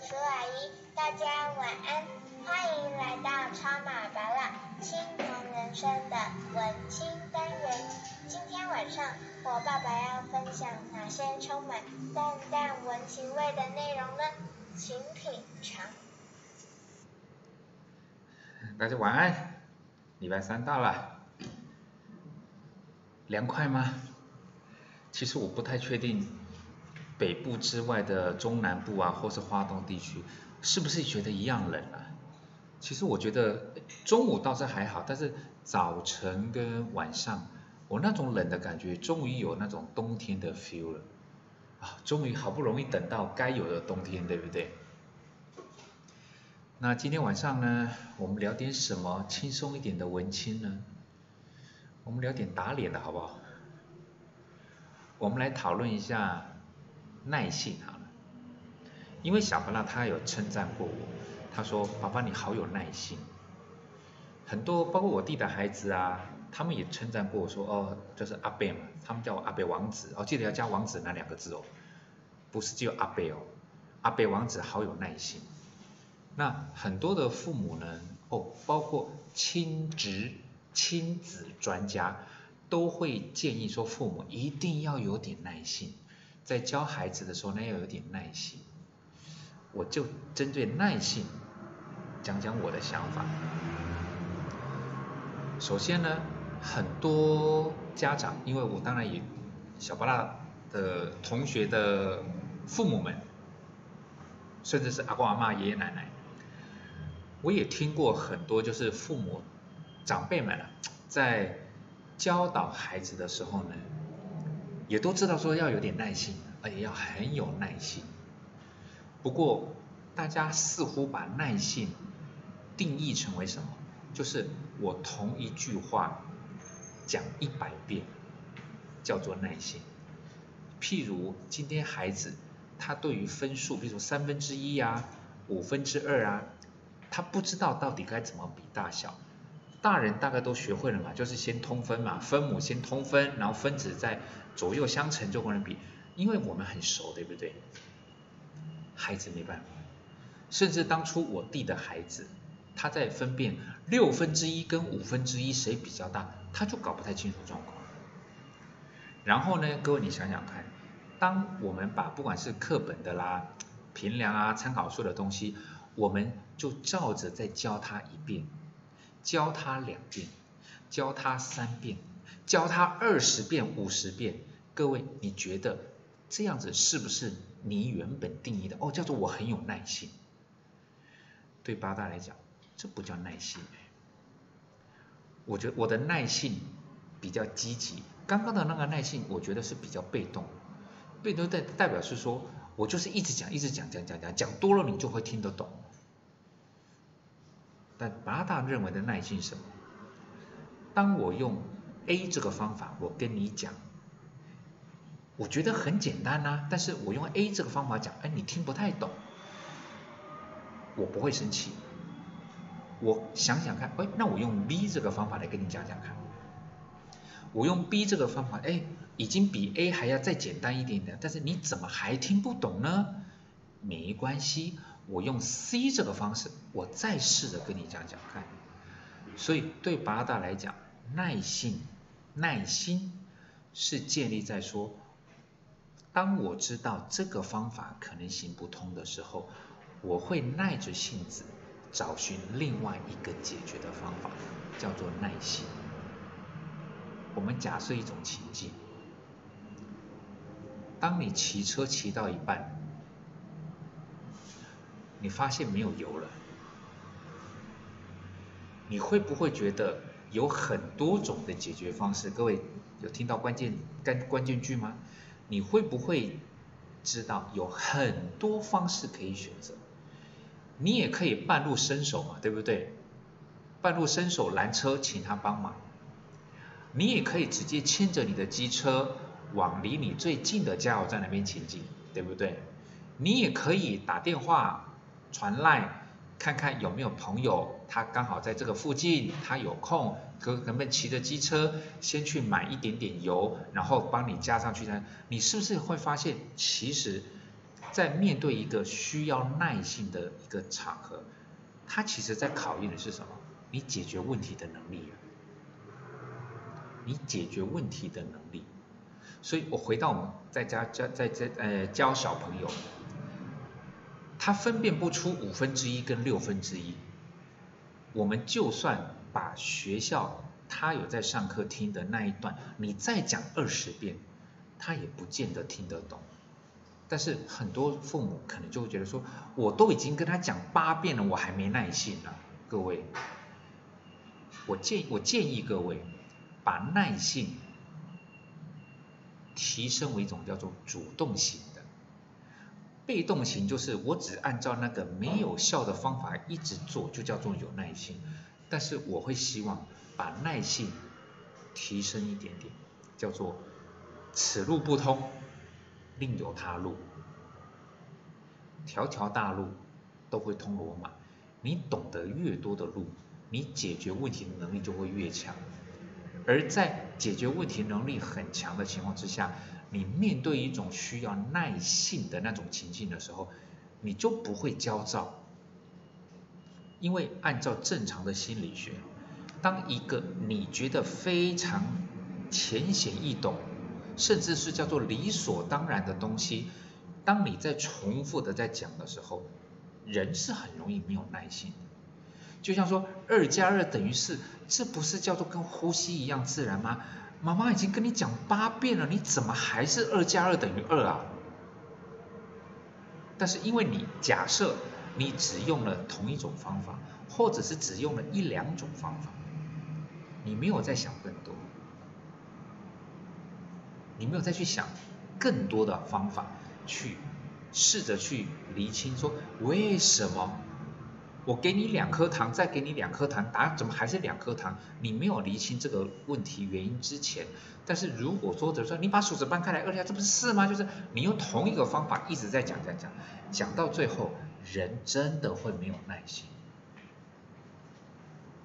叔阿姨，大家晚安，欢迎来到超马巴拉青铜人生的文青单元。今天晚上我爸爸要分享哪些充满淡淡文情味的内容呢？请品尝。大家晚安，礼拜三到了，凉快吗？其实我不太确定。北部之外的中南部啊，或是华东地区，是不是觉得一样冷啊？其实我觉得中午倒是还好，但是早晨跟晚上，我那种冷的感觉，终于有那种冬天的 feel 了啊！终于好不容易等到该有的冬天，对不对？那今天晚上呢，我们聊点什么轻松一点的文青呢？我们聊点打脸的好不好？我们来讨论一下。耐性好了，因为小巴拉他有称赞过我，他说：“爸爸你好有耐心。”很多包括我弟的孩子啊，他们也称赞过我说：“哦，就是阿贝嘛，他们叫我阿贝王子哦，记得要加王子那两个字哦，不是只有阿贝哦，阿贝王子好有耐心。”那很多的父母呢，哦，包括亲职亲子专家都会建议说，父母一定要有点耐心。在教孩子的时候，那要有点耐心。我就针对耐性讲讲我的想法。首先呢，很多家长，因为我当然也小巴拉的同学的父母们，甚至是阿公阿妈、爷爷奶奶，我也听过很多，就是父母长辈们在教导孩子的时候呢。也都知道说要有点耐心，而且要很有耐心。不过大家似乎把耐性定义成为什么？就是我同一句话讲一百遍，叫做耐心。譬如今天孩子他对于分数，比如三分之一啊、五分之二啊，他不知道到底该怎么比大小。大人大概都学会了嘛，就是先通分嘛，分母先通分，然后分子再左右相乘就可能比，因为我们很熟，对不对？孩子没办法，甚至当初我弟的孩子，他在分辨六分之一跟五分之一谁比较大，他就搞不太清楚状况。然后呢，各位你想想看，当我们把不管是课本的啦、评量啊、参考书的东西，我们就照着再教他一遍。教他两遍，教他三遍，教他二十遍、五十遍。各位，你觉得这样子是不是你原本定义的？哦，叫做我很有耐心。对八大来讲，这不叫耐心。我觉得我的耐性比较积极，刚刚的那个耐性，我觉得是比较被动。被动代代表是说我就是一直讲，一直讲，讲讲讲，讲多了你就会听得懂。但八大认为的耐性什么？当我用 A 这个方法，我跟你讲，我觉得很简单呐，但是我用 A 这个方法讲，哎，你听不太懂，我不会生气。我想想看，哎，那我用 B 这个方法来跟你讲讲看。我用 B 这个方法，哎，已经比 A 还要再简单一点点，但是你怎么还听不懂呢？没关系。我用 C 这个方式，我再试着跟你讲讲看。所以对八大来讲，耐性、耐心是建立在说，当我知道这个方法可能行不通的时候，我会耐着性子找寻另外一个解决的方法，叫做耐心。我们假设一种情境，当你骑车骑到一半。你发现没有油了，你会不会觉得有很多种的解决方式？各位有听到关键关关键句吗？你会不会知道有很多方式可以选择？你也可以半路伸手嘛，对不对？半路伸手拦车，请他帮忙。你也可以直接牵着你的机车往离你最近的加油站那边前进，对不对？你也可以打电话。传赖看看有没有朋友，他刚好在这个附近，他有空，可可不可以骑着机车先去买一点点油，然后帮你加上去呢？你是不是会发现，其实在面对一个需要耐性的一个场合，他其实在考验的是什么？你解决问题的能力啊，你解决问题的能力。所以我回到我们在家教在在呃教小朋友，他分辨不出五分之一跟六分之一，我们就算把学校他有在上课听的那一段，你再讲二十遍，他也不见得听得懂。但是很多父母可能就会觉得说，我都已经跟他讲八遍了，我还没耐心呢。各位，我建我建议各位把耐性提升为一种叫做主动型的，被动型就是我只按照那个没有效的方法一直做，就叫做有耐心。但是我会希望把耐性提升一点点，叫做此路不通。另有他路，条条大路都会通罗马。你懂得越多的路，你解决问题的能力就会越强。而在解决问题能力很强的情况之下，你面对一种需要耐性的那种情境的时候，你就不会焦躁。因为按照正常的心理学，当一个你觉得非常浅显易懂。甚至是叫做理所当然的东西，当你在重复的在讲的时候，人是很容易没有耐心的。就像说二加二等于四，这不是叫做跟呼吸一样自然吗？妈妈已经跟你讲八遍了，你怎么还是二加二等于二啊？但是因为你假设你只用了同一种方法，或者是只用了一两种方法，你没有在想更多。你没有再去想更多的方法去试着去厘清，说为什么我给你两颗糖，再给你两颗糖，答怎么还是两颗糖？你没有厘清这个问题原因之前，但是如果说者说你把数字搬开来二加这不是四吗？就是你用同一个方法一直在讲讲讲，讲到最后人真的会没有耐心。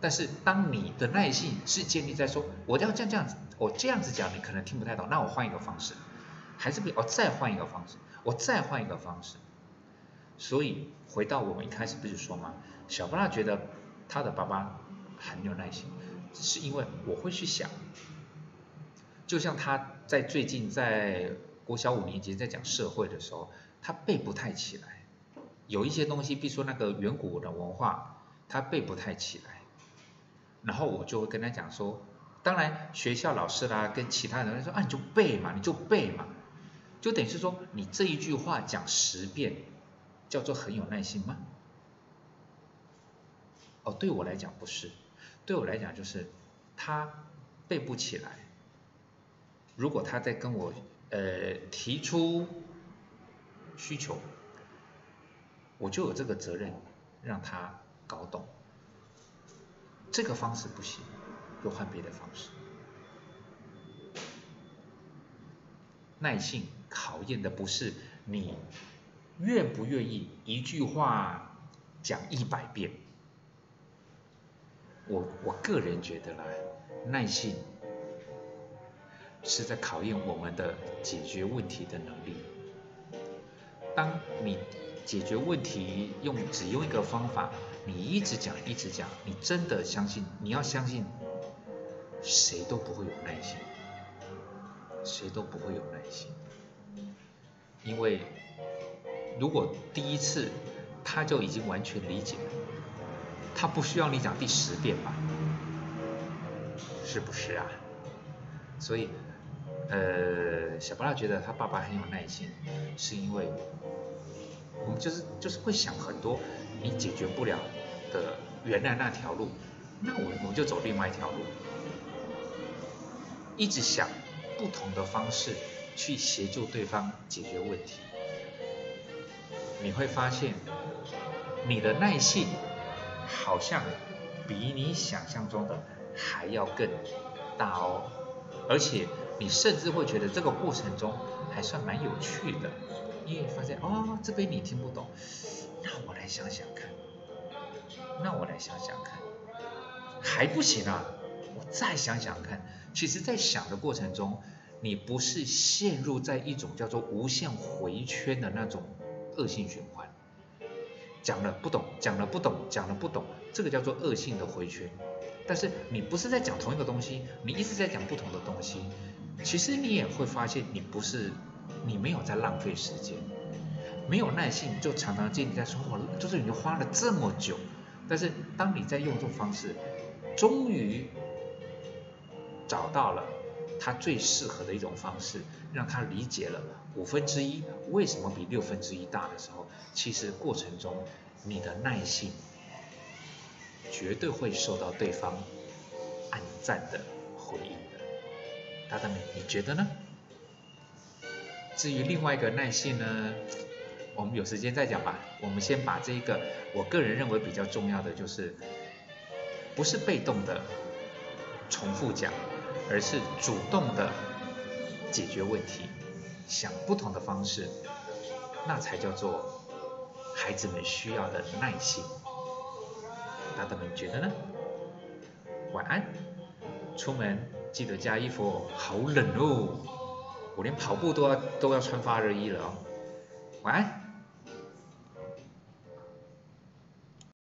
但是当你的耐性是建立在说我要这样这样子。我这样子讲你可能听不太懂，那我换一个方式，还是不，我再换一个方式，我再换一个方式。所以回到我们一开始不是说吗？小布拉觉得他的爸爸很有耐心，是因为我会去想，就像他在最近在国小五年级在讲社会的时候，他背不太起来，有一些东西，比如说那个远古的文化，他背不太起来，然后我就会跟他讲说。当然，学校老师啦，跟其他人说啊，你就背嘛，你就背嘛，就等于是说，你这一句话讲十遍，叫做很有耐心吗？哦，对我来讲不是，对我来讲就是他背不起来。如果他在跟我呃提出需求，我就有这个责任让他搞懂，这个方式不行。又换别的方式，耐性考验的不是你愿不愿意一句话讲一百遍。我我个人觉得啦，耐性是在考验我们的解决问题的能力。当你解决问题用只用一个方法，你一直讲一直讲，你真的相信？你要相信。谁都不会有耐心，谁都不会有耐心，因为如果第一次他就已经完全理解了，他不需要你讲第十遍吧？是不是啊？所以，呃，小布拉觉得他爸爸很有耐心，是因为我们就是就是会想很多你解决不了的原来那条路，那我我们就走另外一条路。一直想不同的方式去协助对方解决问题，你会发现你的耐性好像比你想象中的还要更大哦，而且你甚至会觉得这个过程中还算蛮有趣的，因为发现哦这边你听不懂，那我来想想看，那我来想想看，还不行啊，我再想想看。其实，在想的过程中，你不是陷入在一种叫做无限回圈的那种恶性循环。讲了不懂，讲了不懂，讲了不懂，这个叫做恶性的回圈。但是你不是在讲同一个东西，你一直在讲不同的东西，其实你也会发现你不是，你没有在浪费时间，没有耐性就常常建立在说，我就是你花了这么久，但是当你在用这种方式，终于找到了他最适合的一种方式，让他理解了五分之一为什么比六分之一大的时候，其实过程中你的耐性绝对会受到对方暗赞的回应的。大大们，你觉得呢？至于另外一个耐性呢，我们有时间再讲吧。我们先把这个我个人认为比较重要的就是，不是被动的重复讲。而是主动的解决问题，想不同的方式，那才叫做孩子们需要的耐心。大家们觉得呢？晚安，出门记得加衣服，好冷哦，我连跑步都要都要穿发热衣了哦。晚安。